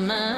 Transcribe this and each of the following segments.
my.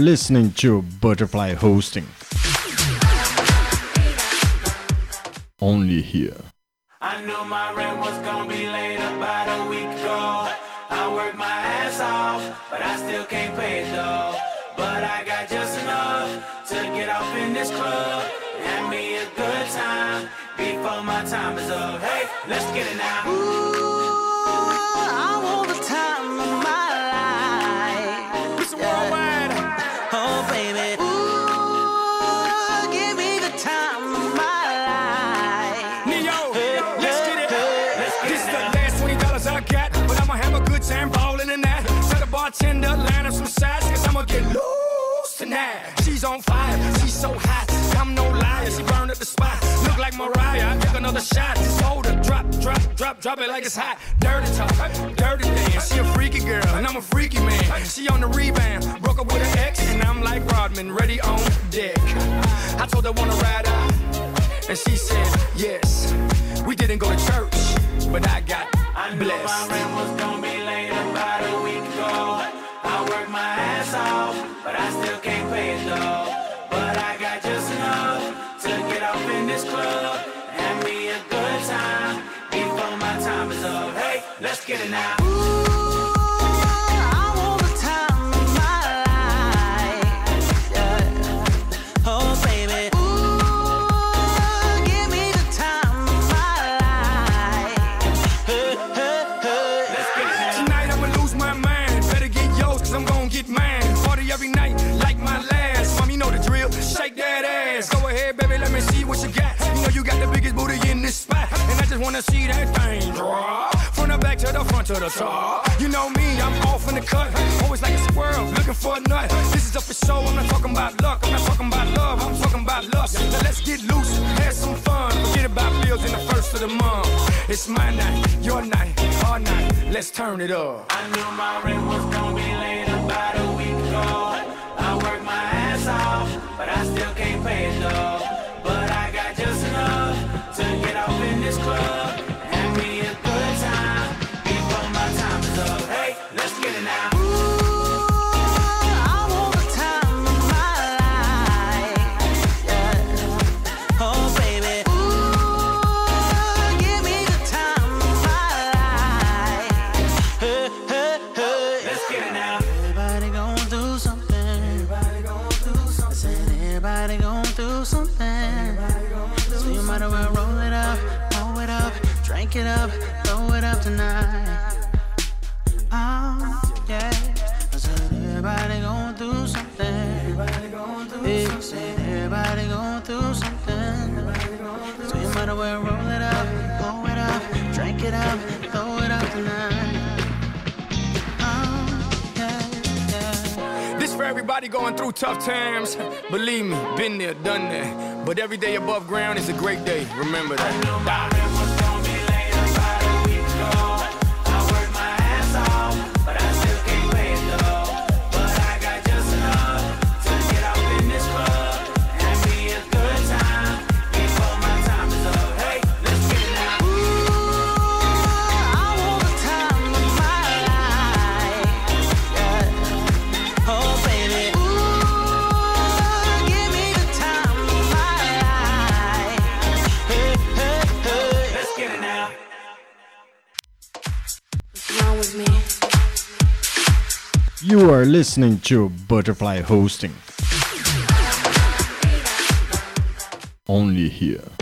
Listening to Butterfly Hosting. Only here. I knew my rent was gonna be late about a week ago. I worked my ass off, but I still can't pay it though. But I got just enough to get off in this club. Have me a good time before my time is up. Hey, let's get it now. Loose. She's on fire, she's so hot. I'm no liar, she burned up the spot. Look like Mariah, I took another shot. Hold her, drop, drop, drop, drop it like it's hot. Dirty talk, dirty dance. She a freaky girl, and I'm a freaky man. She on the rebound, broke up with her ex, and I'm like Rodman, ready on deck. I told her wanna ride out. And she said, yes. We didn't go to church, but I got I knew my blessed. rent was gonna be late about a week ago. I worked my ass off, but I still can't now. to the top. You know me, I'm off in the cut. Always like a squirrel, looking for a nut. This is up for show, I'm not talking about luck. I'm not talking about love, I'm talking about lust. Now let's get loose, have some fun. Forget about bills in the first of the month. It's my night, your night, our night. Let's turn it up. I knew my rent was gonna be late about a week ago. I worked my ass off, but I still can't pay it though. But I got just enough to get off in this club and be a everybody going through something. So you might as well roll it up, it up, drink it up, throw it up tonight. Oh, yeah, yeah. This for everybody going through tough times. Believe me, been there, done that. But every day above ground is a great day. Remember that. listening to Butterfly Hosting. Only here.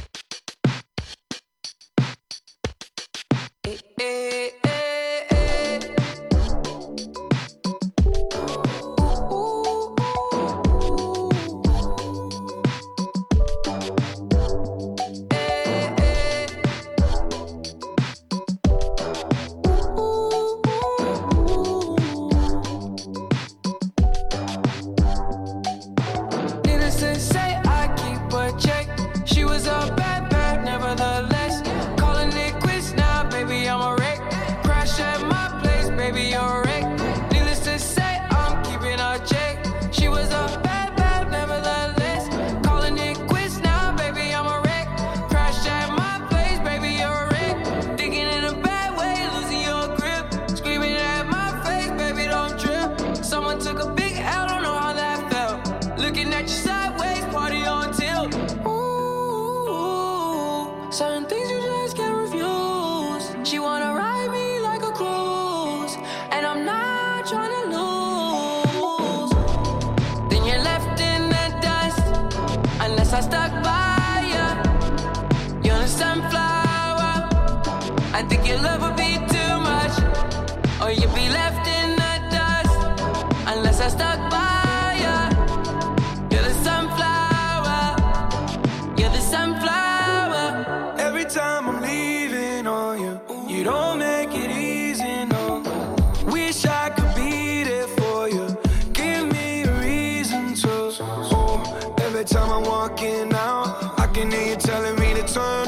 walking out. I can hear you telling me to turn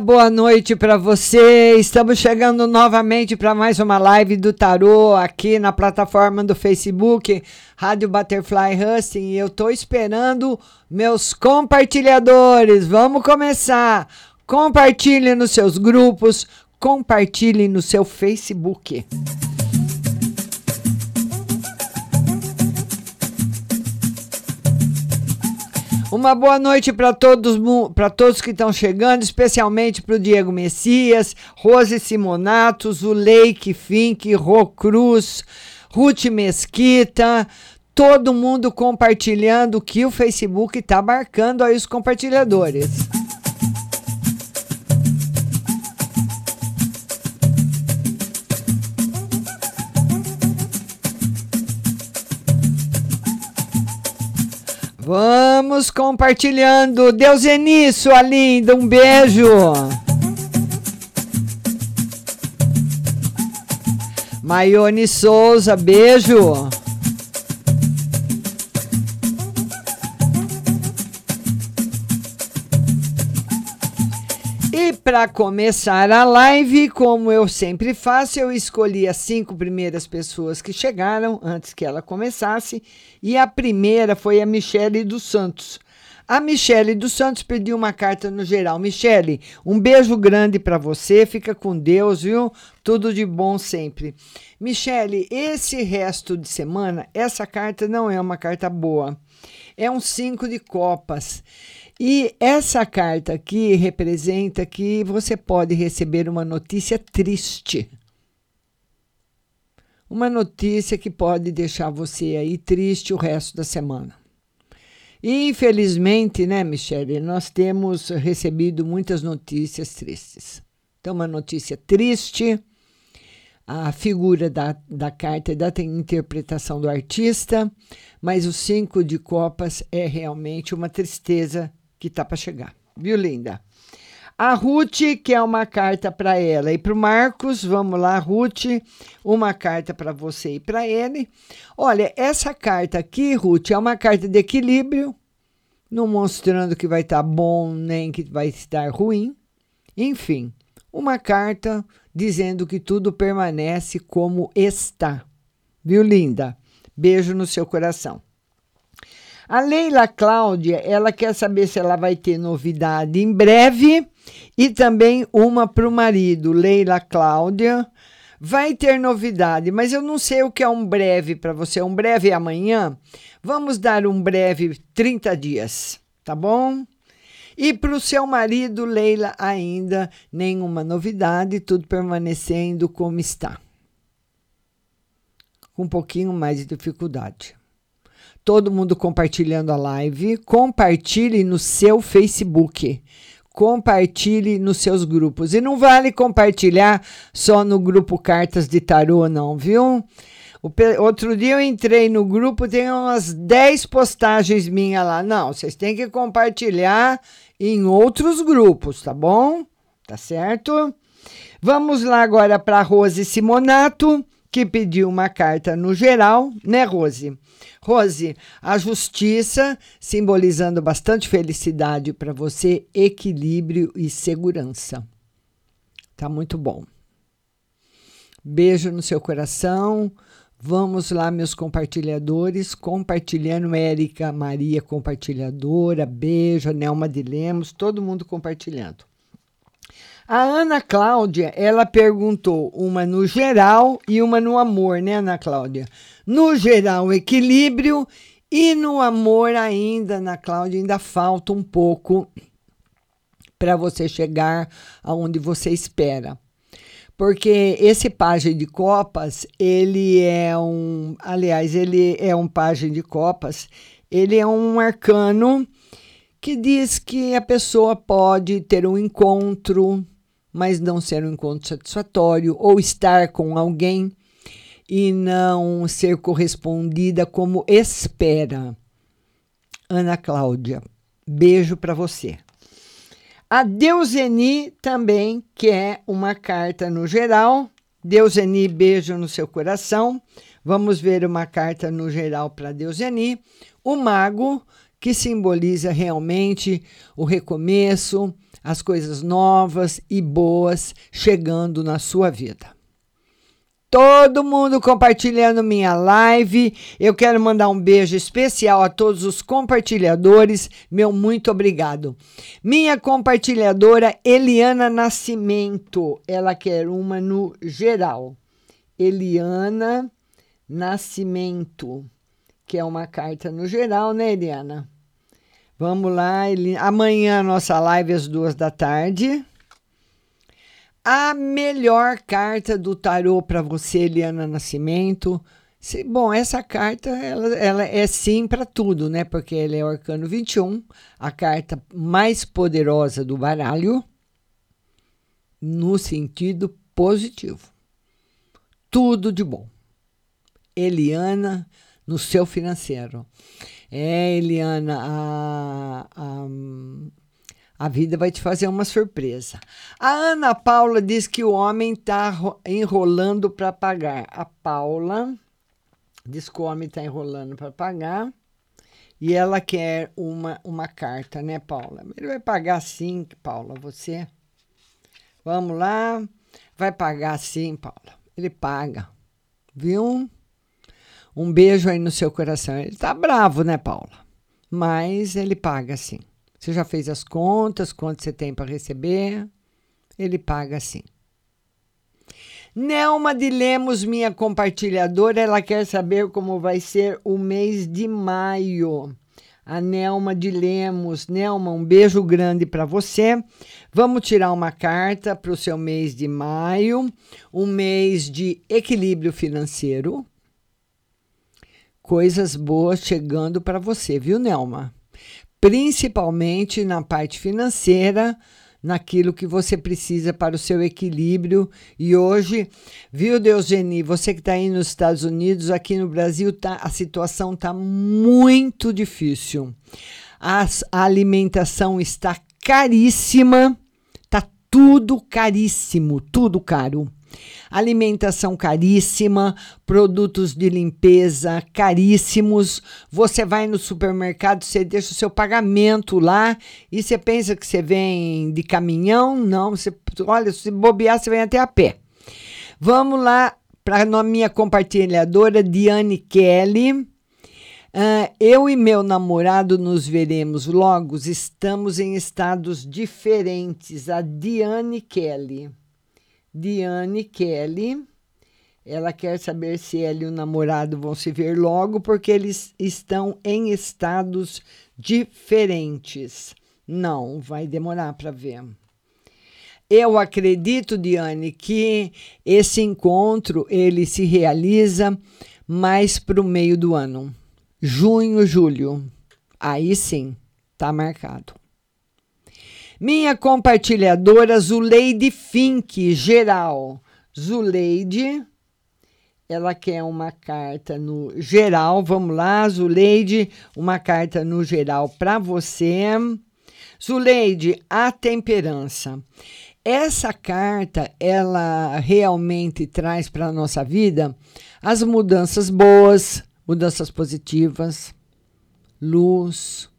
Boa noite para você. Estamos chegando novamente para mais uma live do Tarô aqui na plataforma do Facebook, Rádio Butterfly Husting. E eu estou esperando meus compartilhadores. Vamos começar. Compartilhe nos seus grupos, compartilhe no seu Facebook. Uma boa noite para todos, para todos que estão chegando, especialmente para o Diego Messias, Rose Simonato, Zuleike Fink, Rô Cruz, Ruth Mesquita, todo mundo compartilhando que o Facebook está marcando aí os compartilhadores. Vamos compartilhando. Deus é nisso, linda. Um beijo. Maione Souza, beijo. Para começar a live, como eu sempre faço, eu escolhi as cinco primeiras pessoas que chegaram antes que ela começasse. E a primeira foi a Michele dos Santos. A Michele dos Santos pediu uma carta no geral. Michele, um beijo grande para você. Fica com Deus, viu? Tudo de bom sempre. Michele, esse resto de semana, essa carta não é uma carta boa. É um cinco de copas. E essa carta aqui representa que você pode receber uma notícia triste. Uma notícia que pode deixar você aí triste o resto da semana. E, infelizmente, né, Michele, nós temos recebido muitas notícias tristes. Então, uma notícia triste, a figura da, da carta é da interpretação do artista, mas o cinco de copas é realmente uma tristeza que tá para chegar. Viu, linda? A Ruth, que é uma carta para ela e para o Marcos. Vamos lá, Ruth, uma carta para você e para ele. Olha, essa carta aqui, Ruth, é uma carta de equilíbrio, não mostrando que vai estar tá bom nem que vai estar ruim. Enfim, uma carta dizendo que tudo permanece como está. Viu, linda? Beijo no seu coração. A Leila Cláudia, ela quer saber se ela vai ter novidade em breve e também uma para o marido. Leila Cláudia, vai ter novidade, mas eu não sei o que é um breve para você. Um breve é amanhã? Vamos dar um breve 30 dias, tá bom? E para o seu marido, Leila, ainda nenhuma novidade, tudo permanecendo como está. Com um pouquinho mais de dificuldade. Todo mundo compartilhando a live. Compartilhe no seu Facebook. Compartilhe nos seus grupos. E não vale compartilhar só no grupo Cartas de Tarô, não, viu? Outro dia eu entrei no grupo, tem umas 10 postagens minhas lá. Não, vocês têm que compartilhar em outros grupos, tá bom? Tá certo? Vamos lá agora para Rose Simonato, que pediu uma carta no geral, né, Rose? Rose, a justiça simbolizando bastante felicidade para você, equilíbrio e segurança. Tá muito bom. Beijo no seu coração. Vamos lá, meus compartilhadores, compartilhando, Érica Maria, compartilhadora, beijo, Nelma de Lemos, todo mundo compartilhando. A Ana Cláudia, ela perguntou uma no geral e uma no amor, né, Ana Cláudia? No geral, equilíbrio e no amor ainda, Ana Cláudia, ainda falta um pouco para você chegar aonde você espera porque esse pajem de copas, ele é um, aliás, ele é um pajem de copas, ele é um arcano que diz que a pessoa pode ter um encontro, mas não ser um encontro satisfatório, ou estar com alguém e não ser correspondida como espera. Ana Cláudia, beijo para você. A Deuseni também quer uma carta no geral. Deuseni, beijo no seu coração. Vamos ver uma carta no geral para Deuseni. O mago, que simboliza realmente o recomeço, as coisas novas e boas chegando na sua vida todo mundo compartilhando minha live. Eu quero mandar um beijo especial a todos os compartilhadores. Meu muito obrigado. Minha compartilhadora Eliana Nascimento, ela quer uma no geral. Eliana Nascimento, que é uma carta no geral, né, Eliana? Vamos lá, Eli... amanhã nossa live às duas da tarde. A melhor carta do tarô para você, Eliana Nascimento. Se, bom, essa carta ela, ela é sim para tudo, né? Porque ela é o arcano 21, a carta mais poderosa do baralho, no sentido positivo. Tudo de bom. Eliana, no seu financeiro. É, Eliana, a, a, a vida vai te fazer uma surpresa. A Ana Paula diz que o homem está enrolando para pagar. A Paula diz que o homem está enrolando para pagar. E ela quer uma, uma carta, né, Paula? Ele vai pagar sim, Paula, você. Vamos lá. Vai pagar sim, Paula. Ele paga. Viu? Um beijo aí no seu coração. Ele tá bravo, né, Paula? Mas ele paga sim. Você já fez as contas, quanto você tem para receber? Ele paga assim. Nelma de Lemos, minha compartilhadora, ela quer saber como vai ser o mês de maio. A Nelma de Lemos. Nelma, um beijo grande para você. Vamos tirar uma carta para o seu mês de maio, um mês de equilíbrio financeiro. Coisas boas chegando para você, viu, Nelma? principalmente na parte financeira, naquilo que você precisa para o seu equilíbrio. E hoje, viu, Deuseni, você que está aí nos Estados Unidos, aqui no Brasil, tá, a situação está muito difícil. As, a alimentação está caríssima, está tudo caríssimo, tudo caro alimentação caríssima, produtos de limpeza caríssimos. Você vai no supermercado, você deixa o seu pagamento lá e você pensa que você vem de caminhão? Não, você, olha, se bobear, você vem até a pé. Vamos lá para a minha compartilhadora, Diane Kelly. Uh, eu e meu namorado nos veremos logo. Estamos em estados diferentes. A Diane Kelly. Diane Kelly. Ela quer saber se ela e o namorado vão se ver logo, porque eles estão em estados diferentes. Não, vai demorar para ver. Eu acredito, Diane, que esse encontro ele se realiza mais para o meio do ano. Junho, julho. Aí sim, tá marcado. Minha compartilhadora Zuleide Fink, geral. Zuleide, ela quer uma carta no geral. Vamos lá, Zuleide, uma carta no geral para você. Zuleide, a temperança. Essa carta, ela realmente traz para a nossa vida as mudanças boas, mudanças positivas, luz.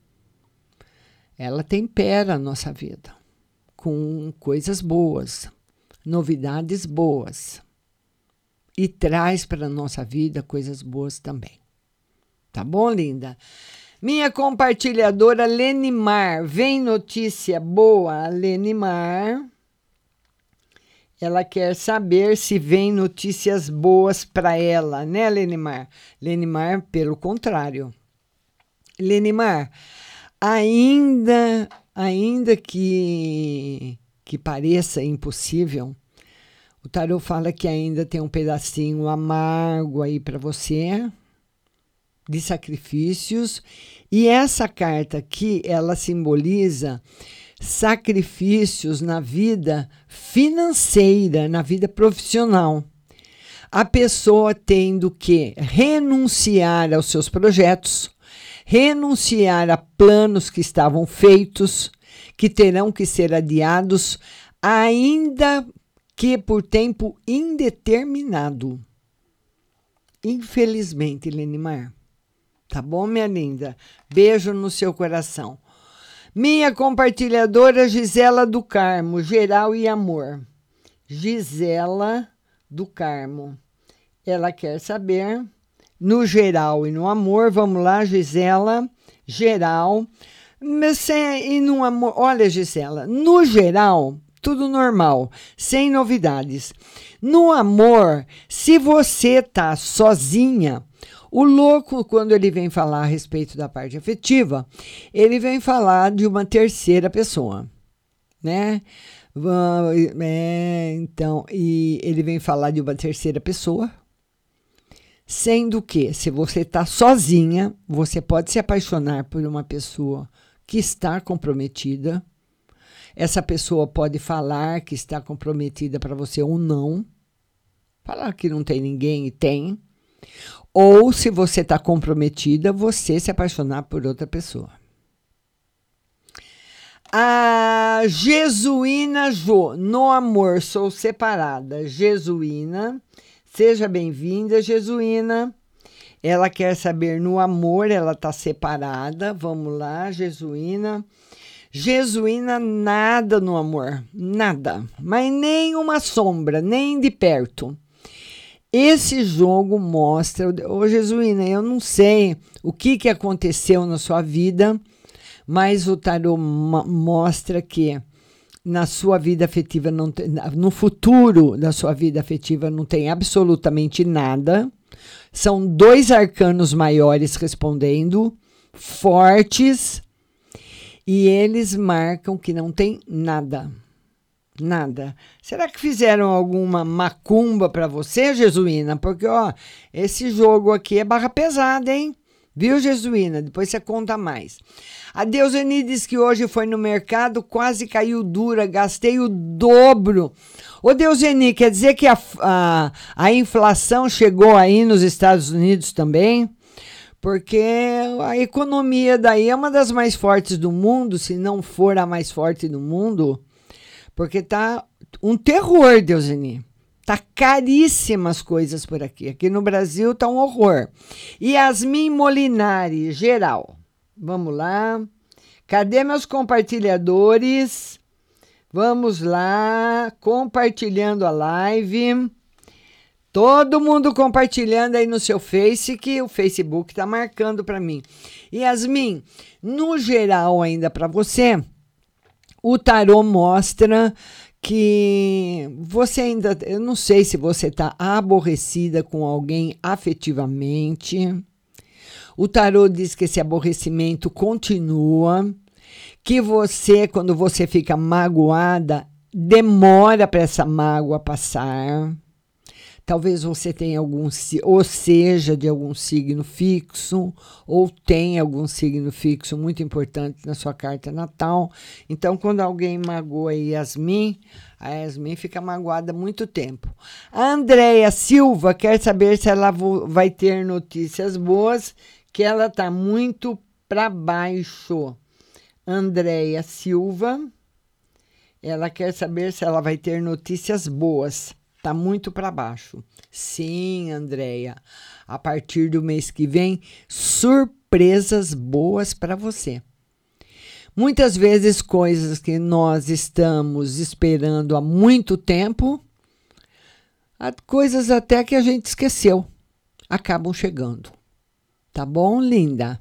Ela tempera a nossa vida com coisas boas, novidades boas. E traz para a nossa vida coisas boas também. Tá bom, linda? Minha compartilhadora Lenimar, vem notícia boa, Lenimar. Ela quer saber se vem notícias boas para ela, né, Lenimar? Lenimar, pelo contrário. Lenimar, ainda, ainda que, que pareça impossível, o tarô fala que ainda tem um pedacinho amargo aí para você de sacrifícios e essa carta aqui ela simboliza sacrifícios na vida financeira, na vida profissional. A pessoa tendo que renunciar aos seus projetos, renunciar a planos que estavam feitos, que terão que ser adiados, ainda que por tempo indeterminado. Infelizmente, Lenimar. Tá bom, minha linda? Beijo no seu coração. Minha compartilhadora Gisela do Carmo, geral e amor. Gisela do Carmo. Ela quer saber no geral e no amor. Vamos lá, Gisela. Geral. E no amor. Olha, Gisela, no geral, tudo normal, sem novidades. No amor, se você tá sozinha, o louco, quando ele vem falar a respeito da parte afetiva, ele vem falar de uma terceira pessoa, né? É, então, e ele vem falar de uma terceira pessoa, sendo que, se você está sozinha, você pode se apaixonar por uma pessoa que está comprometida. Essa pessoa pode falar que está comprometida para você ou não. Falar que não tem ninguém e tem ou, se você está comprometida, você se apaixonar por outra pessoa. A Jesuína Jo, no amor, sou separada. Jesuína, seja bem-vinda, Jesuína. Ela quer saber no amor, ela está separada. Vamos lá, Jesuína. Jesuína, nada no amor, nada, mas nem uma sombra, nem de perto. Esse jogo mostra, ô Jesuína, eu não sei o que, que aconteceu na sua vida, mas o tarô mostra que na sua vida afetiva, não tem, no futuro da sua vida afetiva, não tem absolutamente nada. São dois arcanos maiores respondendo, fortes, e eles marcam que não tem nada. Nada. Será que fizeram alguma macumba para você, Jesuína? Porque, ó, esse jogo aqui é barra pesada, hein? Viu, Jesuína? Depois você conta mais. A Deuseni diz que hoje foi no mercado, quase caiu dura, gastei o dobro. Ô, Deuseni, quer dizer que a, a, a inflação chegou aí nos Estados Unidos também? Porque a economia daí é uma das mais fortes do mundo, se não for a mais forte do mundo. Porque tá um terror, Deuseni. Tá caríssimas coisas por aqui. Aqui no Brasil tá um horror. Yasmin Molinari, geral. Vamos lá. Cadê meus compartilhadores? Vamos lá, compartilhando a live. Todo mundo compartilhando aí no seu Face, que o Facebook tá marcando para mim. Yasmin, no geral ainda para você, o tarô mostra que você ainda, eu não sei se você está aborrecida com alguém afetivamente. O tarô diz que esse aborrecimento continua, que você, quando você fica magoada, demora para essa mágoa passar. Talvez você tenha algum, ou seja, de algum signo fixo, ou tenha algum signo fixo muito importante na sua carta natal. Então, quando alguém magoa Yasmin, a Yasmin fica magoada muito tempo. A Andréia Silva quer saber se ela vai ter notícias boas, que ela está muito para baixo. Andréia Silva, ela quer saber se ela vai ter notícias boas. Tá muito para baixo. Sim, Andréia. A partir do mês que vem, surpresas boas para você. Muitas vezes coisas que nós estamos esperando há muito tempo, coisas até que a gente esqueceu, acabam chegando. Tá bom, linda?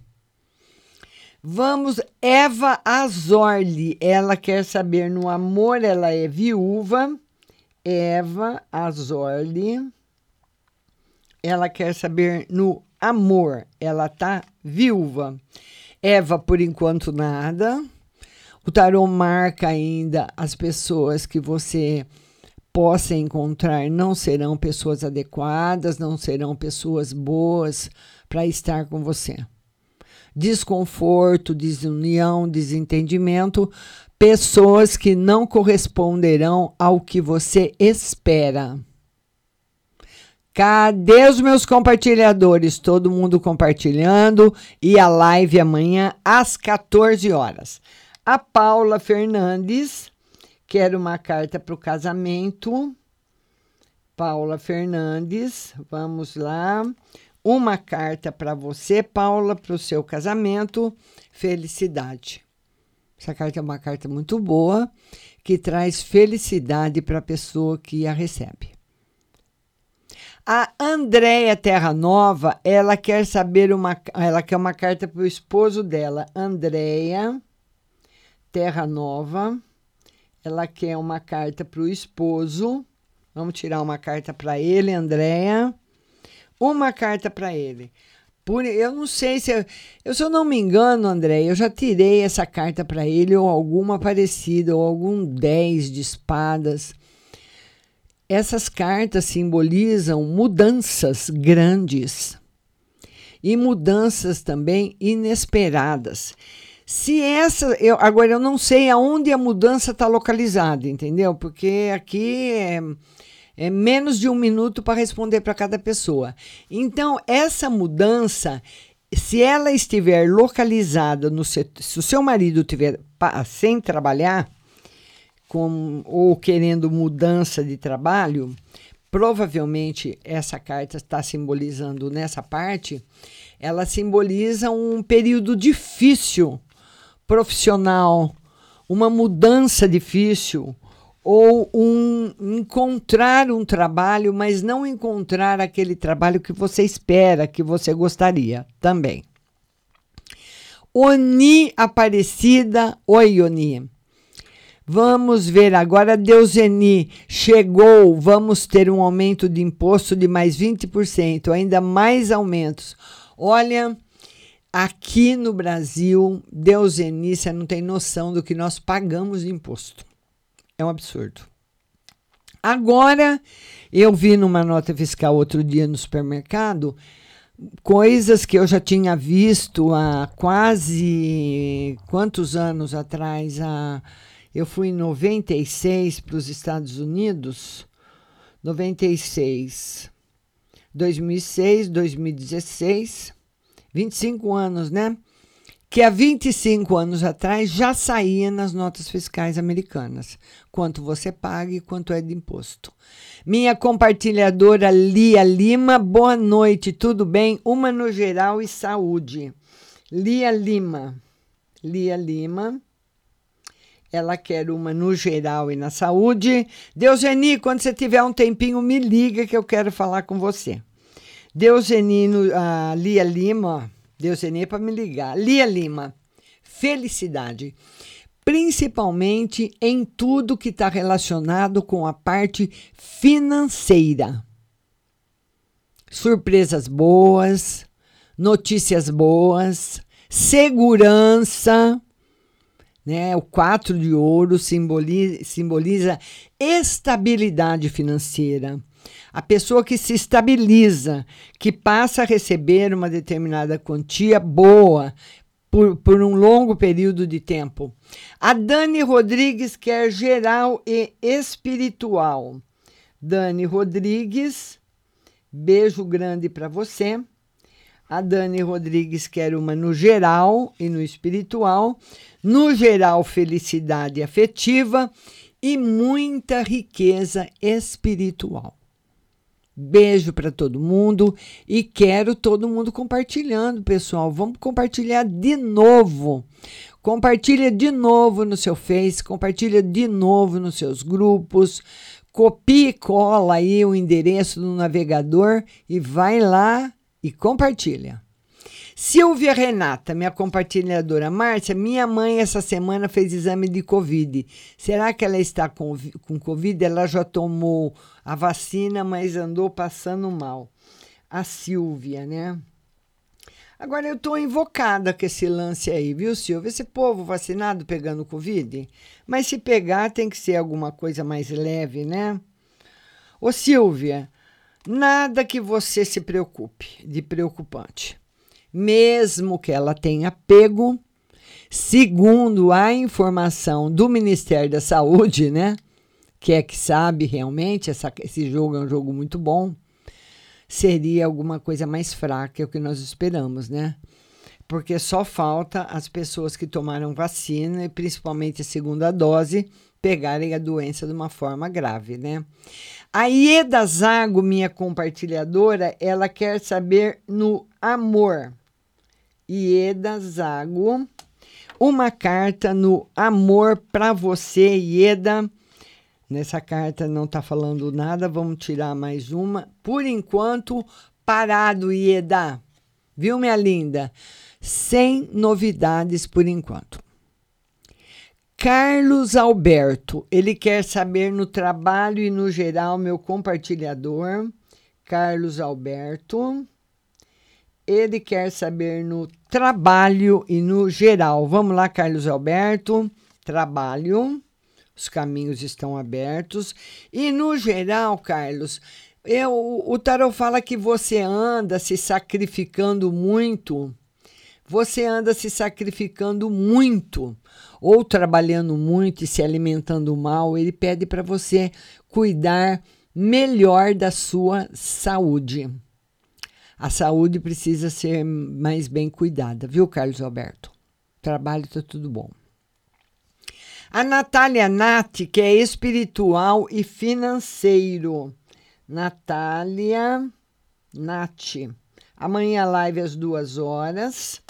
Vamos, Eva Azorli, ela quer saber no amor, ela é viúva. Eva Azorli, ela quer saber no amor, ela tá viúva. Eva, por enquanto, nada. O tarô marca ainda as pessoas que você possa encontrar não serão pessoas adequadas, não serão pessoas boas para estar com você desconforto, desunião, desentendimento, pessoas que não corresponderão ao que você espera. Cadê os meus compartilhadores? Todo mundo compartilhando e a live amanhã às 14 horas. A Paula Fernandes quer uma carta para o casamento. Paula Fernandes, vamos lá. Uma carta para você, Paula, para o seu casamento. Felicidade. Essa carta é uma carta muito boa que traz felicidade para a pessoa que a recebe. A Andréia Terra Nova, ela quer saber uma, ela quer uma carta para o esposo dela, Andréia Terra Nova. Ela quer uma carta para o esposo. Vamos tirar uma carta para ele, Andréia uma carta para ele. Por, eu não sei se. Eu, se eu não me engano, André, eu já tirei essa carta para ele, ou alguma parecida, ou algum 10 de espadas. Essas cartas simbolizam mudanças grandes e mudanças também inesperadas. Se essa. Eu, agora, eu não sei aonde a mudança está localizada, entendeu? Porque aqui é é menos de um minuto para responder para cada pessoa. Então, essa mudança, se ela estiver localizada no setor, se o seu marido estiver sem trabalhar, com, ou querendo mudança de trabalho, provavelmente essa carta está simbolizando nessa parte, ela simboliza um período difícil profissional, uma mudança difícil, ou um encontrar um trabalho, mas não encontrar aquele trabalho que você espera, que você gostaria também. Oni Aparecida, oi Oni. Vamos ver agora, Deuseni chegou, vamos ter um aumento de imposto de mais 20%, ainda mais aumentos. Olha, aqui no Brasil, Deuseni, você não tem noção do que nós pagamos de imposto. É um absurdo. Agora, eu vi numa nota fiscal outro dia no supermercado coisas que eu já tinha visto há quase quantos anos atrás? Há, eu fui em 96 para os Estados Unidos. 96, 2006, 2016, 25 anos, né? Que há 25 anos atrás já saía nas notas fiscais americanas, quanto você paga e quanto é de imposto. Minha compartilhadora Lia Lima, boa noite, tudo bem? Uma no geral e saúde. Lia Lima, Lia Lima, ela quer uma no geral e na saúde. Deuseni, quando você tiver um tempinho, me liga que eu quero falar com você. Deuseni, a Lia Lima, Deus é nem para me ligar. Lia Lima, felicidade. Principalmente em tudo que está relacionado com a parte financeira. Surpresas boas, notícias boas, segurança, Né? O 4 de ouro simboliza, simboliza estabilidade financeira. A pessoa que se estabiliza, que passa a receber uma determinada quantia boa por, por um longo período de tempo. A Dani Rodrigues quer geral e espiritual. Dani Rodrigues, beijo grande para você. A Dani Rodrigues quer uma no geral e no espiritual. No geral, felicidade afetiva e muita riqueza espiritual. Beijo para todo mundo e quero todo mundo compartilhando, pessoal. Vamos compartilhar de novo. Compartilha de novo no seu Face, compartilha de novo nos seus grupos. Copia e cola aí o endereço do navegador e vai lá e compartilha. Silvia Renata, minha compartilhadora. Márcia, minha mãe essa semana fez exame de Covid. Será que ela está com, com Covid? Ela já tomou a vacina, mas andou passando mal. A Silvia, né? Agora eu estou invocada com esse lance aí, viu, Silvia? Esse povo vacinado pegando Covid. Mas se pegar, tem que ser alguma coisa mais leve, né? Ô, Silvia, nada que você se preocupe de preocupante mesmo que ela tenha pego, segundo a informação do Ministério da Saúde, né? Que é que sabe realmente, essa, esse jogo é um jogo muito bom, seria alguma coisa mais fraca, é o que nós esperamos, né? Porque só falta as pessoas que tomaram vacina, e principalmente a segunda dose, pegarem a doença de uma forma grave, né? A Ieda Zago, minha compartilhadora, ela quer saber no amor. Ieda Zago. Uma carta no amor para você, Ieda. Nessa carta não está falando nada, vamos tirar mais uma. Por enquanto, parado, Ieda. Viu, minha linda? Sem novidades por enquanto. Carlos Alberto, ele quer saber no trabalho e no geral, meu compartilhador. Carlos Alberto. Ele quer saber no trabalho e no geral. Vamos lá, Carlos Alberto. Trabalho. Os caminhos estão abertos. E no geral, Carlos, eu, o tarot fala que você anda se sacrificando muito. Você anda se sacrificando muito ou trabalhando muito e se alimentando mal. Ele pede para você cuidar melhor da sua saúde. A saúde precisa ser mais bem cuidada, viu, Carlos Alberto? Trabalho está tudo bom. A Natália Nati, que é espiritual e financeiro. Natália Nati. Amanhã live às duas horas.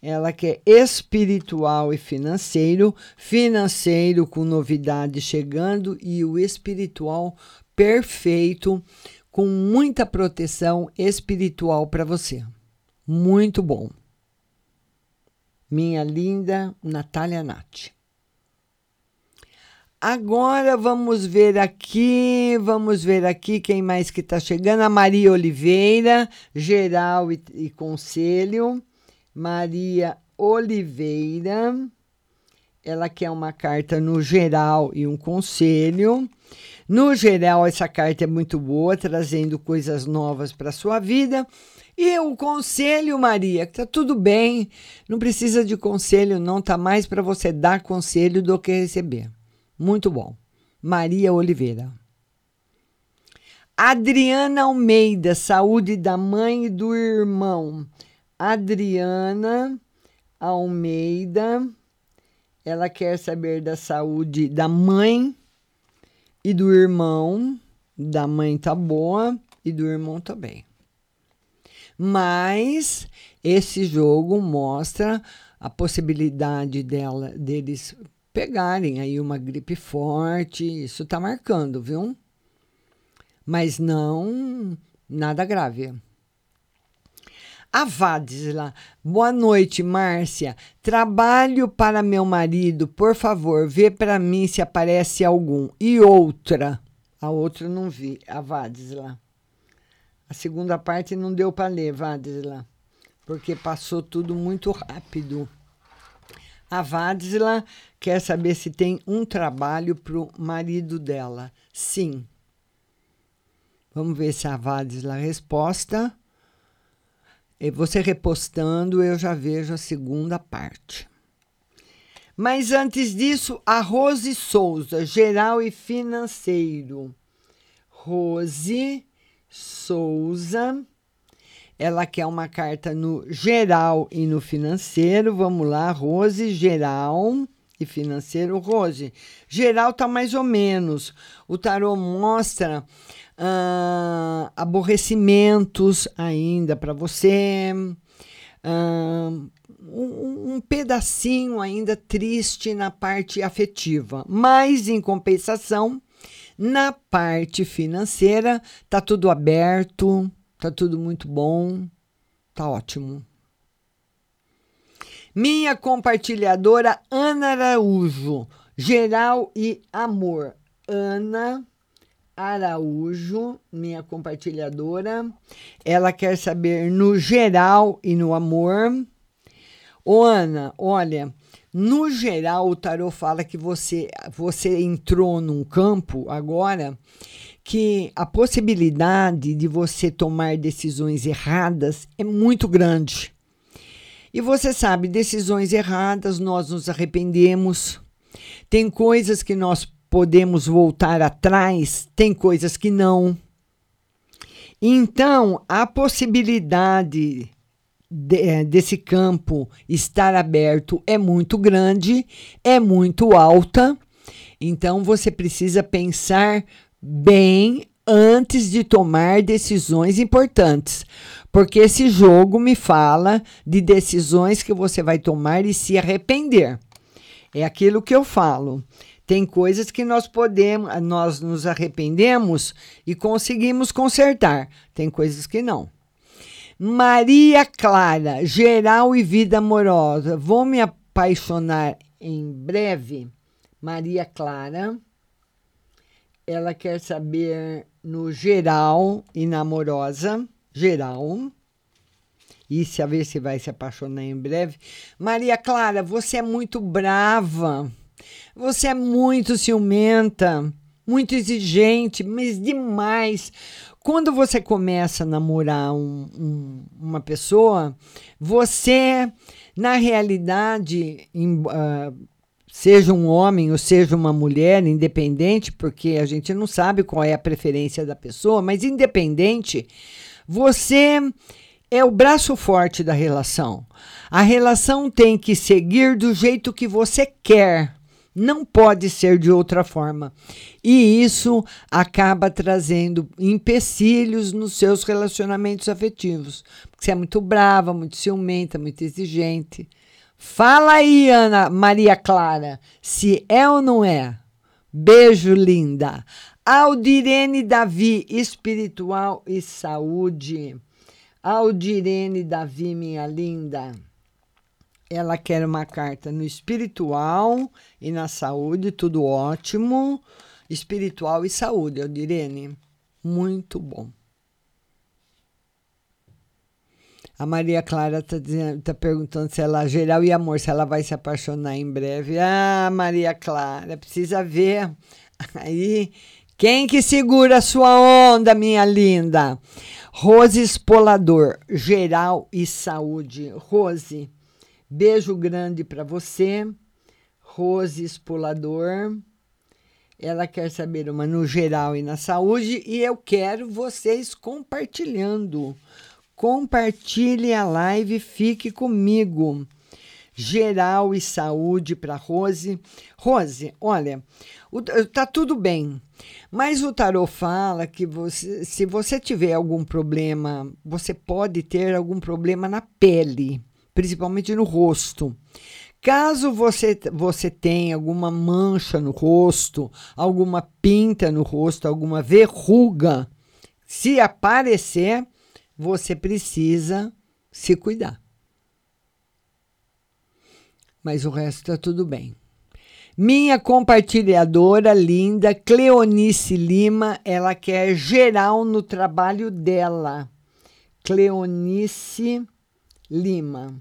Ela que é espiritual e financeiro, financeiro com novidade chegando e o espiritual perfeito com muita proteção espiritual para você. Muito bom. Minha linda Natália Nath. Agora vamos ver aqui, vamos ver aqui quem mais que está chegando. A Maria Oliveira, geral e, e conselho. Maria Oliveira, ela quer uma carta no geral e um conselho. No geral, essa carta é muito boa, trazendo coisas novas para a sua vida. E o conselho, Maria, que tá tudo bem, não precisa de conselho, não, tá mais para você dar conselho do que receber. Muito bom. Maria Oliveira. Adriana Almeida, saúde da mãe e do irmão. Adriana Almeida, ela quer saber da saúde da mãe e do irmão, da mãe tá boa e do irmão também. Tá Mas esse jogo mostra a possibilidade dela deles pegarem aí uma gripe forte, isso tá marcando, viu? Mas não nada grave. A. Boa noite, Márcia. Trabalho para meu marido, por favor, vê para mim se aparece algum. E outra. A outra não vi, a. A segunda parte não deu para ler, Vadisla, porque passou tudo muito rápido. A Vadzila quer saber se tem um trabalho para o marido dela. Sim. Vamos ver se a Vadzila resposta. E você repostando, eu já vejo a segunda parte. Mas antes disso, a Rose Souza, geral e financeiro. Rose Souza. Ela quer uma carta no geral e no financeiro. Vamos lá, Rose, geral e financeiro. Rose, geral tá mais ou menos. O tarô mostra ah, aborrecimentos ainda para você. Ah, um, um pedacinho ainda triste na parte afetiva, mas em compensação, na parte financeira, tá tudo aberto, tá tudo muito bom, tá ótimo. Minha compartilhadora Ana Araújo, geral e amor. Ana Araújo, minha compartilhadora, ela quer saber no geral e no amor. Ô Ana, olha, no geral o tarô fala que você você entrou num campo agora que a possibilidade de você tomar decisões erradas é muito grande. E você sabe, decisões erradas, nós nos arrependemos. Tem coisas que nós podemos voltar atrás, tem coisas que não. Então, a possibilidade de, eh, desse campo estar aberto é muito grande, é muito alta. Então, você precisa pensar bem antes de tomar decisões importantes, porque esse jogo me fala de decisões que você vai tomar e se arrepender. É aquilo que eu falo. Tem coisas que nós podemos, nós nos arrependemos e conseguimos consertar. Tem coisas que não. Maria Clara, geral e vida amorosa. Vou me apaixonar em breve. Maria Clara. Ela quer saber no geral e na amorosa. Geral. E se a ver se vai se apaixonar em breve. Maria Clara, você é muito brava. Você é muito ciumenta, muito exigente, mas demais. Quando você começa a namorar um, um, uma pessoa, você, na realidade, em, uh, seja um homem ou seja uma mulher, independente, porque a gente não sabe qual é a preferência da pessoa, mas independente, você é o braço forte da relação. A relação tem que seguir do jeito que você quer. Não pode ser de outra forma. E isso acaba trazendo empecilhos nos seus relacionamentos afetivos. Porque você é muito brava, muito ciumenta, muito exigente. Fala aí, Ana Maria Clara, se é ou não é. Beijo, linda. Aldirene Davi, espiritual e saúde. Aldirene Davi, minha linda. Ela quer uma carta no espiritual e na saúde, tudo ótimo. Espiritual e saúde, Aldirene. Muito bom. A Maria Clara está tá perguntando se ela, geral e amor, se ela vai se apaixonar em breve. Ah, Maria Clara, precisa ver aí quem que segura a sua onda, minha linda. Rose Espolador, geral e saúde. Rose, Beijo grande para você, Rose Espolador. Ela quer saber uma no geral e na saúde e eu quero vocês compartilhando. Compartilhe a live, fique comigo. Geral e saúde para Rose. Rose, olha, o, tá tudo bem, mas o tarot fala que você, se você tiver algum problema, você pode ter algum problema na pele principalmente no rosto. Caso você, você tenha alguma mancha no rosto, alguma pinta no rosto, alguma verruga, se aparecer, você precisa se cuidar. Mas o resto está tudo bem. Minha compartilhadora linda, Cleonice Lima, ela quer geral no trabalho dela. Cleonice Lima.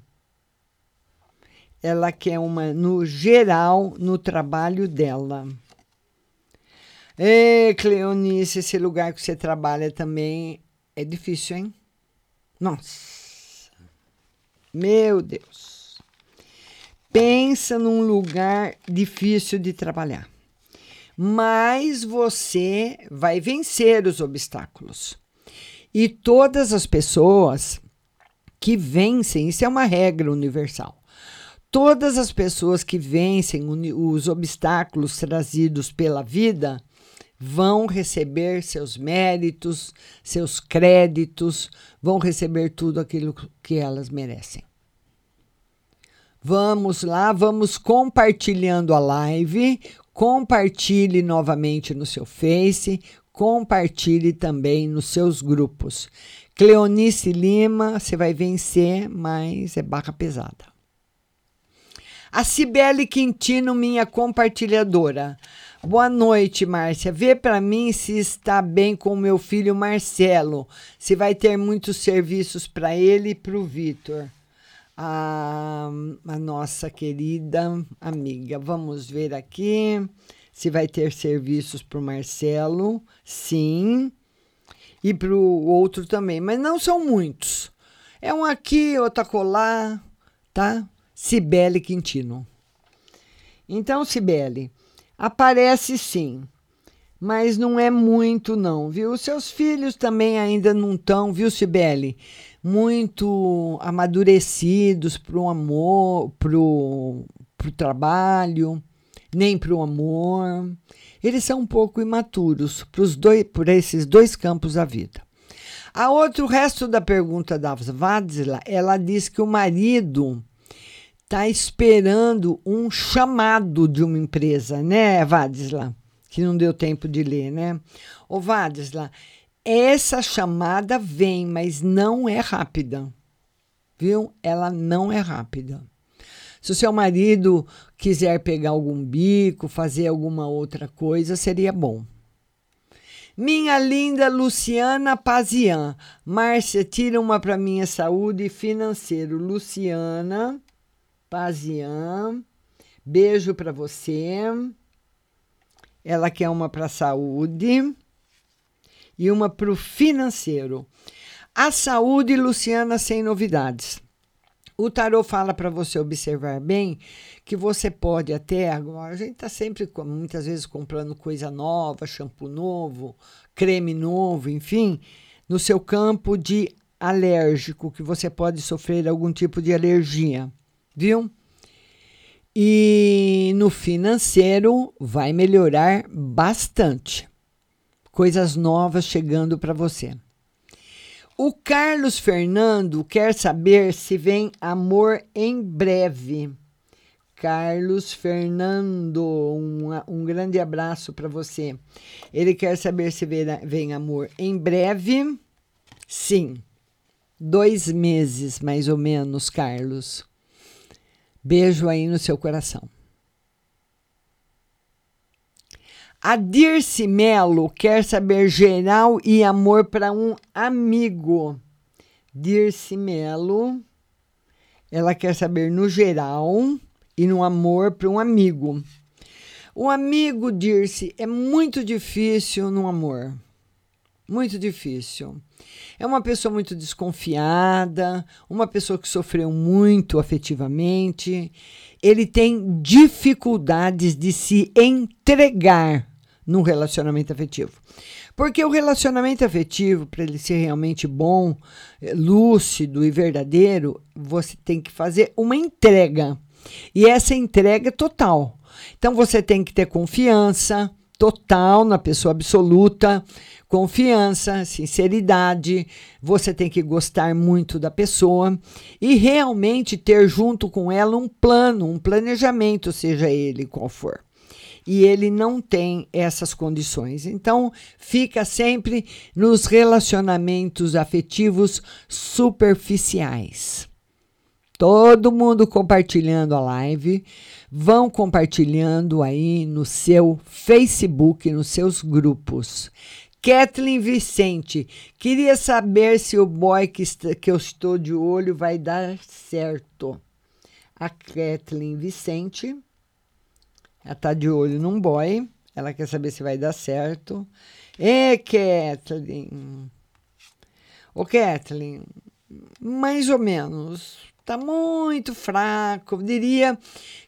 ela quer uma no geral no trabalho dela. Ê, Cleonice, esse lugar que você trabalha também é difícil, hein? Nossa. Meu Deus. Pensa num lugar difícil de trabalhar. Mas você vai vencer os obstáculos. E todas as pessoas que vencem, isso é uma regra universal. Todas as pessoas que vencem os obstáculos trazidos pela vida vão receber seus méritos, seus créditos, vão receber tudo aquilo que elas merecem. Vamos lá, vamos compartilhando a live, compartilhe novamente no seu Face, compartilhe também nos seus grupos. Cleonice Lima, você vai vencer, mas é barra pesada. A Cibele Quintino, minha compartilhadora. Boa noite, Márcia. Vê para mim se está bem com meu filho Marcelo, se vai ter muitos serviços para ele e para o Vitor. A, a nossa querida amiga. Vamos ver aqui se vai ter serviços para o Marcelo. Sim. E para o outro também, mas não são muitos. É um aqui, outro acolá, tá? Cibele Quintino. Então, Cibele, aparece sim, mas não é muito não, viu? Seus filhos também ainda não estão, viu, Cibele? Muito amadurecidos para o amor, para o trabalho, nem para o amor. Eles são um pouco imaturos por esses dois campos da vida. A outro, resto da pergunta da Vadzila, ela diz que o marido está esperando um chamado de uma empresa, né, Vadisla? Que não deu tempo de ler, né? Ô, Vadisla, essa chamada vem, mas não é rápida. Viu? Ela não é rápida. Se o seu marido quiser pegar algum bico, fazer alguma outra coisa, seria bom. Minha linda Luciana Pazian. Márcia, tira uma para minha saúde financeiro. Luciana Pazian. Beijo para você. Ela quer uma para saúde e uma para o financeiro. A saúde, Luciana, sem novidades. O tarô fala para você observar bem que você pode até agora. A gente está sempre, muitas vezes, comprando coisa nova, shampoo novo, creme novo, enfim, no seu campo de alérgico, que você pode sofrer algum tipo de alergia, viu? E no financeiro vai melhorar bastante. Coisas novas chegando para você. O Carlos Fernando quer saber se vem amor em breve. Carlos Fernando, um, um grande abraço para você. Ele quer saber se vem, vem amor em breve. Sim, dois meses mais ou menos, Carlos. Beijo aí no seu coração. A Dirce Melo quer saber geral e amor para um amigo. Dirce Melo, ela quer saber no geral e no amor para um amigo. O amigo, Dirce, é muito difícil no amor. Muito difícil. É uma pessoa muito desconfiada, uma pessoa que sofreu muito afetivamente. Ele tem dificuldades de se entregar num relacionamento afetivo. Porque o relacionamento afetivo, para ele ser realmente bom, lúcido e verdadeiro, você tem que fazer uma entrega. E essa entrega é total. Então você tem que ter confiança total na pessoa absoluta, confiança, sinceridade, você tem que gostar muito da pessoa e realmente ter junto com ela um plano, um planejamento, seja ele qual for e ele não tem essas condições. Então, fica sempre nos relacionamentos afetivos superficiais. Todo mundo compartilhando a live, vão compartilhando aí no seu Facebook, nos seus grupos. Kathleen Vicente, queria saber se o boy que, que eu estou de olho vai dar certo. a Kathleen Vicente. Ela tá de olho num boy. Ela quer saber se vai dar certo. Ê, Kathleen. Ô, Kathleen, mais ou menos. Tá muito fraco. Eu diria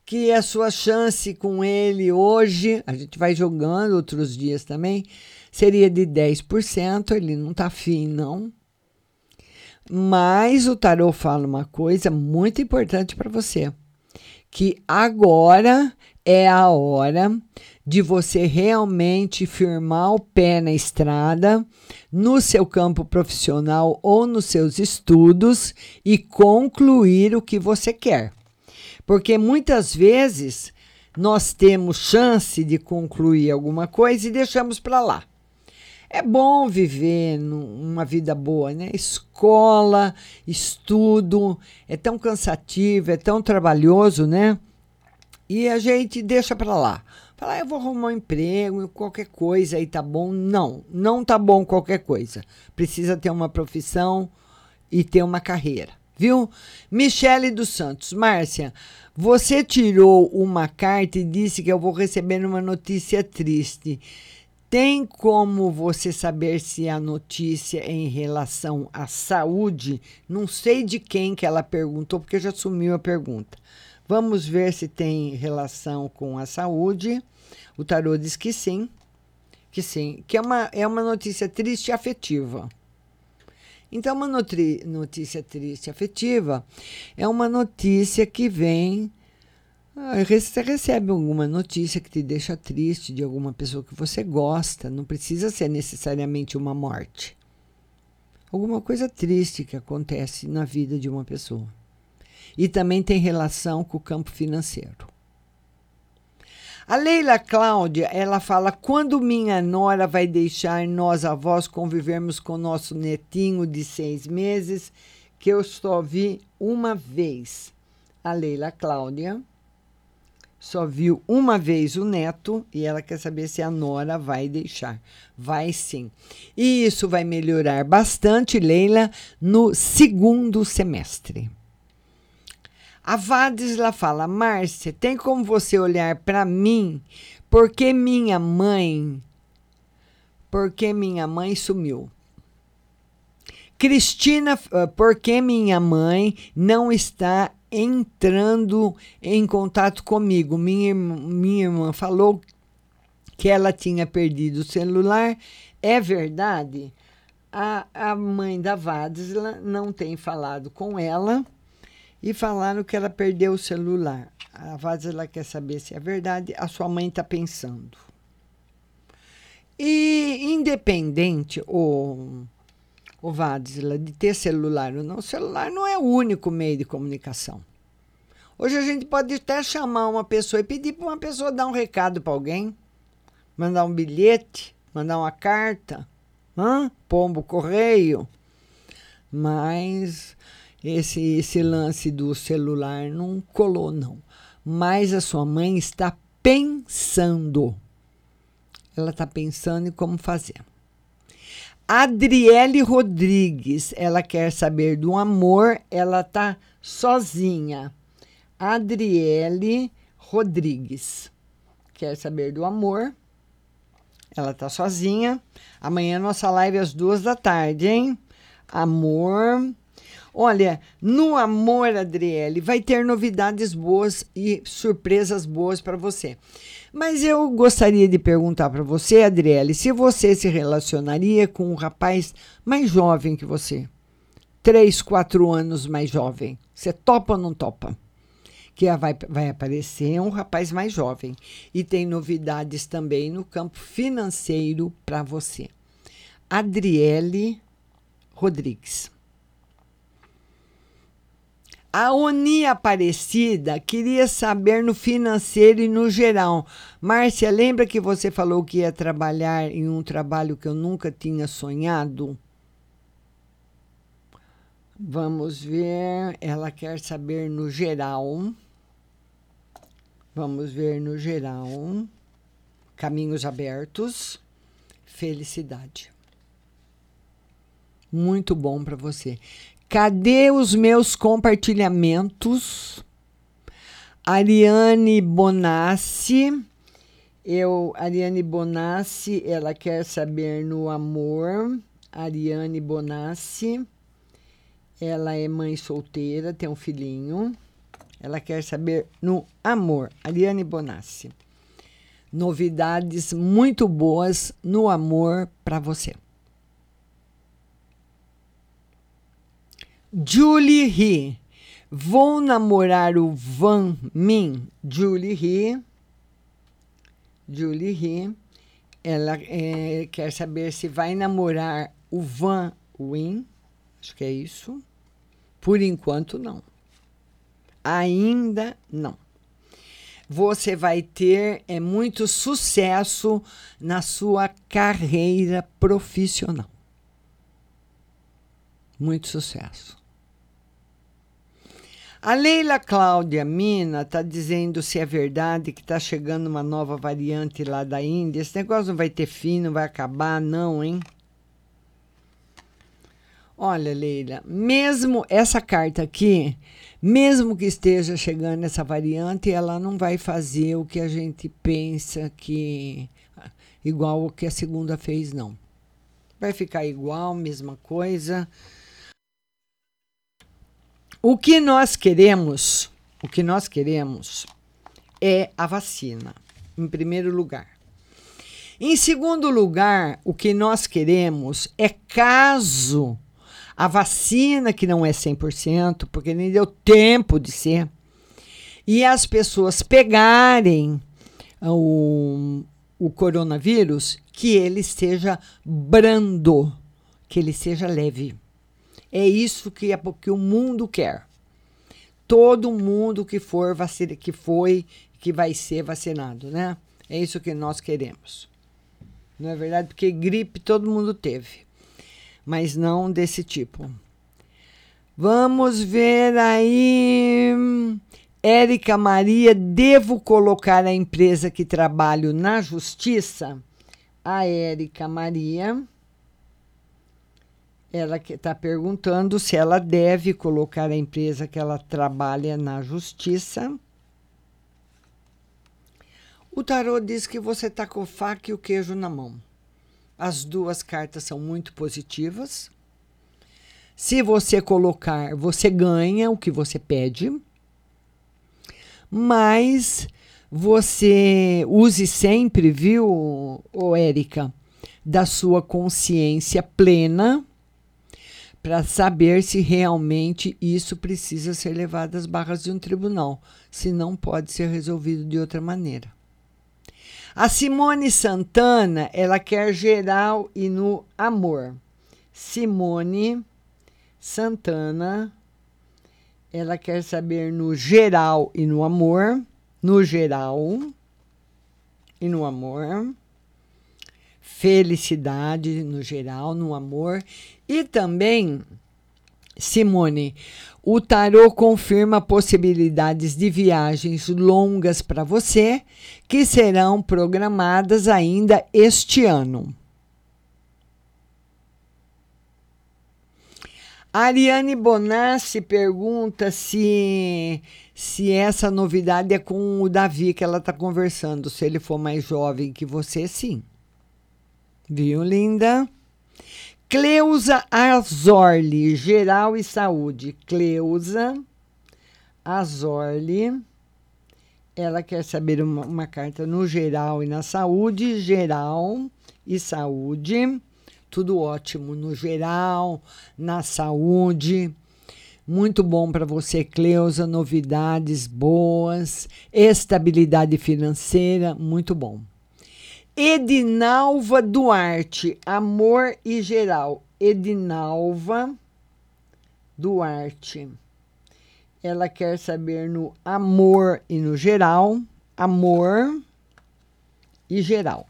que a sua chance com ele hoje, a gente vai jogando outros dias também, seria de 10%. Ele não tá afim, não. Mas o tarô fala uma coisa muito importante para você, que agora é a hora de você realmente firmar o pé na estrada, no seu campo profissional ou nos seus estudos e concluir o que você quer. Porque muitas vezes nós temos chance de concluir alguma coisa e deixamos para lá. É bom viver uma vida boa, né? Escola, estudo, é tão cansativo, é tão trabalhoso, né? E a gente deixa para lá. Fala, ah, eu vou arrumar um emprego, qualquer coisa aí tá bom. Não, não tá bom qualquer coisa. Precisa ter uma profissão e ter uma carreira, viu? Michele dos Santos, Márcia, você tirou uma carta e disse que eu vou receber uma notícia triste. Tem como você saber se a notícia é em relação à saúde? Não sei de quem que ela perguntou, porque já sumiu a pergunta. Vamos ver se tem relação com a saúde. O tarô diz que sim, que sim, que é uma, é uma notícia triste afetiva. Então, uma notícia triste afetiva é uma notícia que vem. Ah, você recebe alguma notícia que te deixa triste de alguma pessoa que você gosta, não precisa ser necessariamente uma morte. Alguma coisa triste que acontece na vida de uma pessoa e também tem relação com o campo financeiro. A Leila Cláudia, ela fala: quando minha nora vai deixar nós avós convivermos com nosso netinho de seis meses, que eu só vi uma vez. A Leila Cláudia só viu uma vez o neto e ela quer saber se a nora vai deixar. Vai sim. E isso vai melhorar bastante, Leila, no segundo semestre. A Vadisla fala: Márcia, tem como você olhar para mim? Porque minha mãe. Porque minha mãe sumiu. Cristina, ah, porque minha mãe não está entrando em contato comigo? Minha, minha irmã falou que ela tinha perdido o celular. É verdade? A, a mãe da Vadisla não tem falado com ela e falaram que ela perdeu o celular. A Vaz ela quer saber se é verdade, a sua mãe está pensando. E independente, o, o Vadzila, de ter celular ou não, o celular não é o único meio de comunicação. Hoje a gente pode até chamar uma pessoa e pedir para uma pessoa dar um recado para alguém, mandar um bilhete, mandar uma carta, hã? pombo correio. Mas esse, esse lance do celular não colou, não. Mas a sua mãe está pensando. Ela está pensando em como fazer. Adriele Rodrigues, ela quer saber do amor, ela está sozinha. Adriele Rodrigues quer saber do amor, ela está sozinha. Amanhã nossa live às duas da tarde, hein? Amor Olha, no Amor, Adriele, vai ter novidades boas e surpresas boas para você. Mas eu gostaria de perguntar para você, Adriele, se você se relacionaria com um rapaz mais jovem que você. Três, quatro anos mais jovem. Você topa ou não topa? Que vai, vai aparecer um rapaz mais jovem. E tem novidades também no campo financeiro para você. Adriele Rodrigues. A Uni Aparecida queria saber no financeiro e no geral. Márcia, lembra que você falou que ia trabalhar em um trabalho que eu nunca tinha sonhado? Vamos ver. Ela quer saber no geral. Vamos ver no geral. Caminhos abertos. Felicidade. Muito bom para você. Cadê os meus compartilhamentos? Ariane Bonassi. Eu, Ariane Bonassi, ela quer saber no amor. Ariane Bonassi. Ela é mãe solteira, tem um filhinho. Ela quer saber no amor. Ariane Bonassi. Novidades muito boas no amor para você. Julie Ri. Vou namorar o Van Min. Julie Ri. Julie Ri. Ela eh, quer saber se vai namorar o Van Win. Acho que é isso. Por enquanto, não. Ainda não. Você vai ter é, muito sucesso na sua carreira profissional. Muito sucesso. A Leila Cláudia Mina está dizendo se é verdade que está chegando uma nova variante lá da Índia. Esse negócio não vai ter fim, não vai acabar, não, hein? Olha, Leila, mesmo essa carta aqui, mesmo que esteja chegando essa variante, ela não vai fazer o que a gente pensa que igual o que a segunda fez, não. Vai ficar igual, mesma coisa. O que nós queremos, o que nós queremos é a vacina, em primeiro lugar. Em segundo lugar, o que nós queremos é caso a vacina, que não é 100%, porque nem deu tempo de ser, e as pessoas pegarem o, o coronavírus, que ele seja brando, que ele seja leve. É isso que, é, que o mundo quer. Todo mundo que for vacina, que foi, que vai ser vacinado, né? É isso que nós queremos. Não é verdade? Porque gripe todo mundo teve, mas não desse tipo. Vamos ver aí. Érica Maria, devo colocar a empresa que trabalho na justiça? A Érica Maria ela está perguntando se ela deve colocar a empresa que ela trabalha na justiça. O tarô diz que você está com faca e o queijo na mão. As duas cartas são muito positivas. Se você colocar, você ganha o que você pede. Mas você use sempre, viu, Érica, da sua consciência plena para saber se realmente isso precisa ser levado às barras de um tribunal, se não pode ser resolvido de outra maneira. A Simone Santana, ela quer geral e no amor. Simone Santana, ela quer saber no geral e no amor, no geral e no amor felicidade no geral, no amor. E também, Simone, o tarô confirma possibilidades de viagens longas para você que serão programadas ainda este ano. Ariane Bonassi pergunta se, se essa novidade é com o Davi que ela está conversando. Se ele for mais jovem que você, sim. Viu, linda? Cleusa Azorli, Geral e Saúde. Cleusa Azorli. Ela quer saber uma, uma, carta no geral e na saúde. Geral e saúde. Tudo ótimo no geral, na saúde. Muito bom para você, Cleusa. Novidades boas, estabilidade financeira, muito bom. Edinalva Duarte, Amor e Geral. Edinalva Duarte. Ela quer saber no amor e no geral. Amor e geral.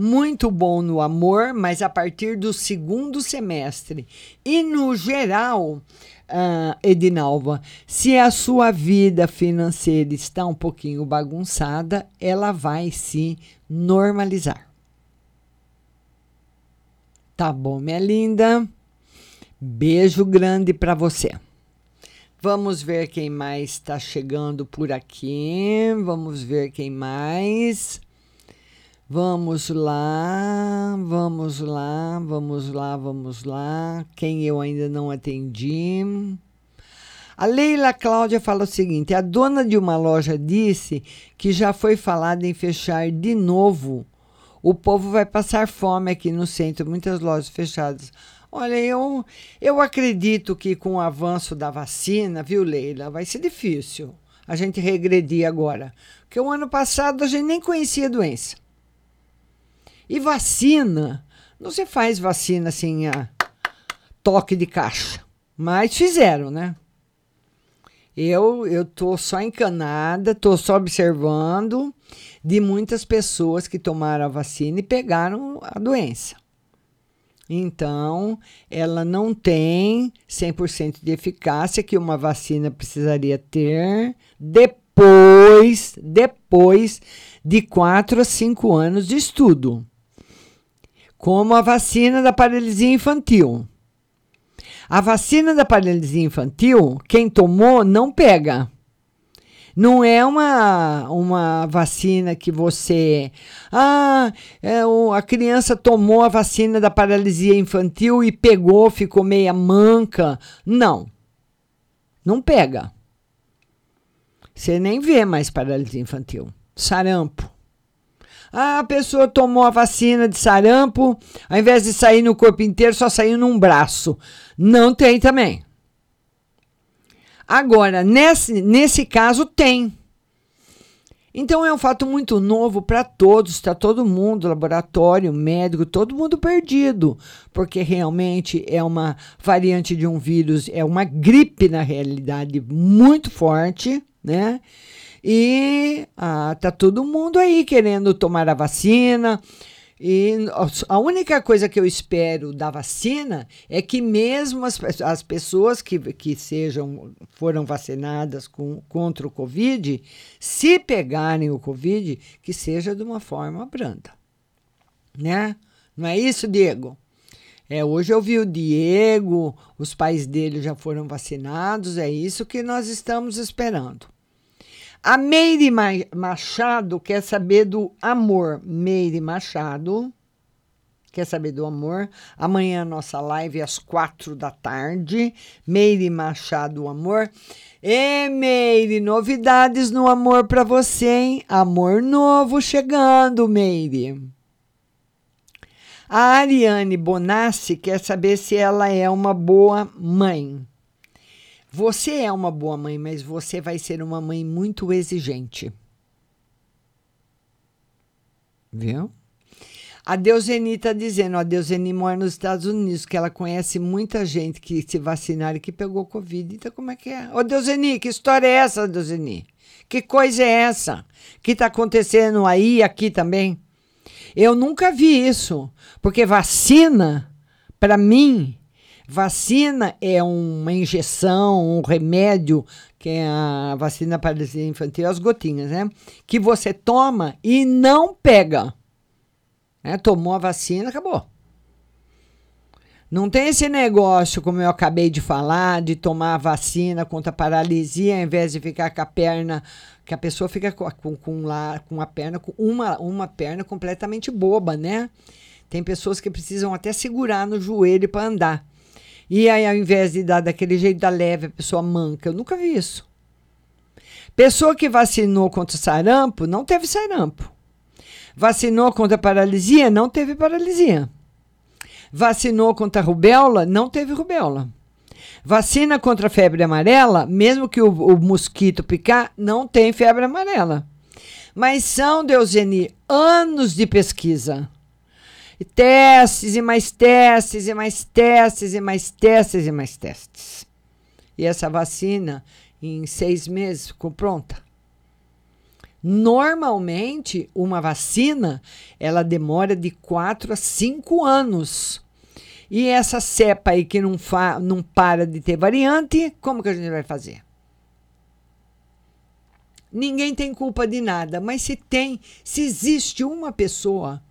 Muito bom no amor, mas a partir do segundo semestre. E no geral, uh, Edinalva, se a sua vida financeira está um pouquinho bagunçada, ela vai se normalizar. Tá bom, minha linda? Beijo grande para você. Vamos ver quem mais está chegando por aqui. Vamos ver quem mais. Vamos lá, vamos lá, vamos lá, vamos lá. Quem eu ainda não atendi. A Leila Cláudia fala o seguinte: a dona de uma loja disse que já foi falado em fechar de novo. O povo vai passar fome aqui no centro, muitas lojas fechadas. Olha, eu, eu acredito que com o avanço da vacina, viu, Leila, vai ser difícil a gente regredir agora. Porque o ano passado a gente nem conhecia a doença. E vacina, não se faz vacina assim a toque de caixa. Mas fizeram, né? Eu eu tô só encanada, tô só observando de muitas pessoas que tomaram a vacina e pegaram a doença. Então, ela não tem 100% de eficácia que uma vacina precisaria ter depois, depois de 4 a 5 anos de estudo. Como a vacina da paralisia infantil. A vacina da paralisia infantil, quem tomou não pega. Não é uma, uma vacina que você. Ah, é, o, a criança tomou a vacina da paralisia infantil e pegou, ficou meia manca. Não. Não pega. Você nem vê mais paralisia infantil. Sarampo. Ah, a pessoa tomou a vacina de sarampo, ao invés de sair no corpo inteiro, só saiu num braço. Não tem também. Agora, nesse, nesse caso, tem. Então é um fato muito novo para todos, está todo mundo, laboratório, médico, todo mundo perdido, porque realmente é uma variante de um vírus, é uma gripe na realidade muito forte, né? E ah, tá todo mundo aí querendo tomar a vacina. E a única coisa que eu espero da vacina é que mesmo as, as pessoas que, que sejam foram vacinadas com, contra o Covid, se pegarem o Covid, que seja de uma forma branda. Né? Não é isso, Diego? É, hoje eu vi o Diego, os pais dele já foram vacinados, é isso que nós estamos esperando. A Meire Machado quer saber do amor. Meire Machado quer saber do amor. Amanhã nossa live às quatro da tarde. Meire Machado, amor. E Meire, novidades no amor para você, hein? Amor novo chegando, Meire. A Ariane Bonassi quer saber se ela é uma boa mãe. Você é uma boa mãe, mas você vai ser uma mãe muito exigente. Viu? A Deuseni está dizendo, a Deuseni mora nos Estados Unidos, que ela conhece muita gente que se vacinaram e que pegou Covid. Então, como é que é? Ô, Deuseni, que história é essa, Deuseni? Que coisa é essa? Que está acontecendo aí aqui também? Eu nunca vi isso, porque vacina, para mim, Vacina é uma injeção, um remédio, que é a vacina paralisia infantil, as gotinhas, né? Que você toma e não pega. É, tomou a vacina, acabou. Não tem esse negócio, como eu acabei de falar, de tomar a vacina contra paralisia, ao invés de ficar com a perna, que a pessoa fica com, com, com, lá, com a perna, com uma, uma perna completamente boba, né? Tem pessoas que precisam até segurar no joelho para andar. E aí, ao invés de dar daquele jeito da leve, a pessoa manca. Eu nunca vi isso. Pessoa que vacinou contra sarampo, não teve sarampo. Vacinou contra paralisia, não teve paralisia. Vacinou contra rubéola, não teve rubéola. Vacina contra febre amarela, mesmo que o, o mosquito picar, não tem febre amarela. Mas são, Deuseni, anos de pesquisa. E testes e mais testes e mais testes e mais testes e mais testes. E essa vacina, em seis meses, ficou pronta. Normalmente, uma vacina, ela demora de quatro a cinco anos. E essa cepa aí que não, não para de ter variante, como que a gente vai fazer? Ninguém tem culpa de nada, mas se tem, se existe uma pessoa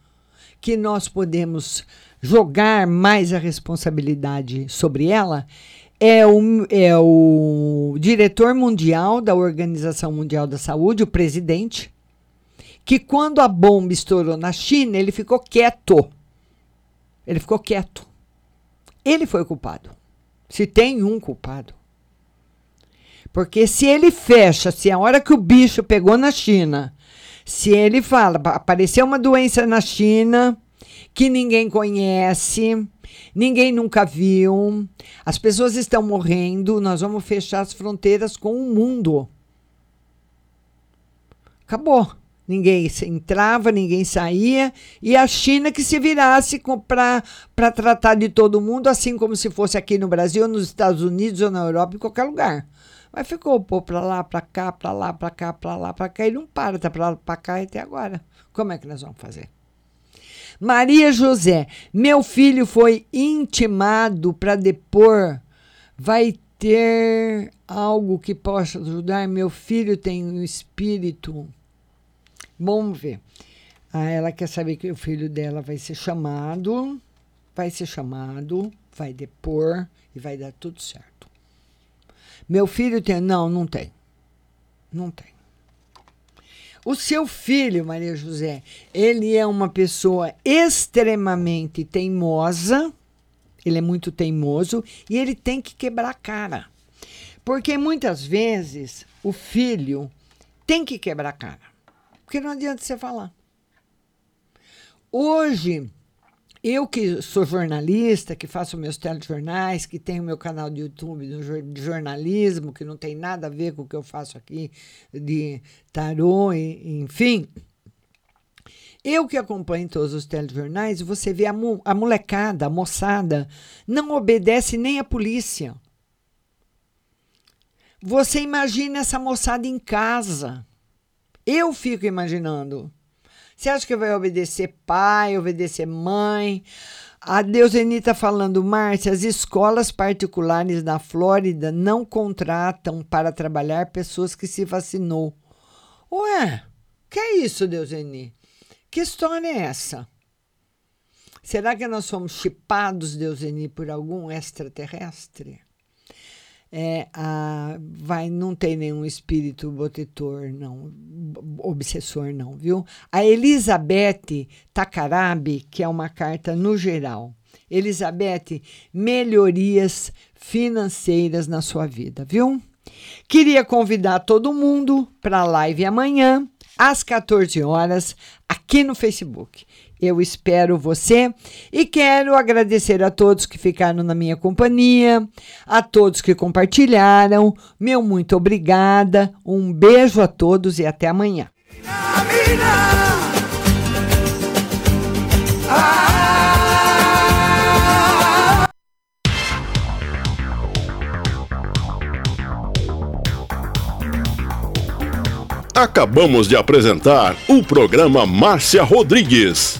que nós podemos jogar mais a responsabilidade sobre ela é o, é o diretor mundial da Organização Mundial da Saúde, o presidente, que quando a bomba estourou na China, ele ficou quieto. Ele ficou quieto. Ele foi o culpado. Se tem um culpado. Porque se ele fecha, se a hora que o bicho pegou na China, se ele fala, apareceu uma doença na China que ninguém conhece, ninguém nunca viu, as pessoas estão morrendo, nós vamos fechar as fronteiras com o mundo. Acabou. Ninguém entrava, ninguém saía, e a China que se virasse para tratar de todo mundo, assim como se fosse aqui no Brasil, nos Estados Unidos ou na Europa, em qualquer lugar. Mas ficou povo para lá, para cá, para lá, para cá, para lá, para cá, e não para, tá para lá, para cá até agora. Como é que nós vamos fazer? Maria José, meu filho foi intimado para depor. Vai ter algo que possa ajudar? Meu filho tem um espírito Vamos ver. Ah, ela quer saber que o filho dela vai ser chamado, vai ser chamado, vai depor e vai dar tudo certo. Meu filho tem. Não, não tem. Não tem. O seu filho, Maria José, ele é uma pessoa extremamente teimosa, ele é muito teimoso e ele tem que quebrar a cara. Porque muitas vezes o filho tem que quebrar a cara. Porque não adianta você falar. Hoje, eu que sou jornalista, que faço meus telejornais, que tenho meu canal de YouTube de jornalismo, que não tem nada a ver com o que eu faço aqui de tarô, enfim. Eu que acompanho todos os telejornais, você vê a, a molecada, a moçada, não obedece nem a polícia. Você imagina essa moçada em casa eu fico imaginando. Você acha que vai obedecer pai, obedecer mãe? A Deuseni está falando, Márcia, as escolas particulares na Flórida não contratam para trabalhar pessoas que se vacinou. Ué, que é isso, Deuseni? Que história é essa? Será que nós somos chipados, Deuseni, por algum extraterrestre? É, a, vai, não tem nenhum espírito protetor, não, obsessor, não, viu? A Elizabeth Takarabi, que é uma carta no geral. Elizabeth, melhorias financeiras na sua vida, viu? Queria convidar todo mundo para a live amanhã, às 14 horas, aqui no Facebook. Eu espero você e quero agradecer a todos que ficaram na minha companhia, a todos que compartilharam. Meu muito obrigada. Um beijo a todos e até amanhã. Acabamos de apresentar o programa Márcia Rodrigues.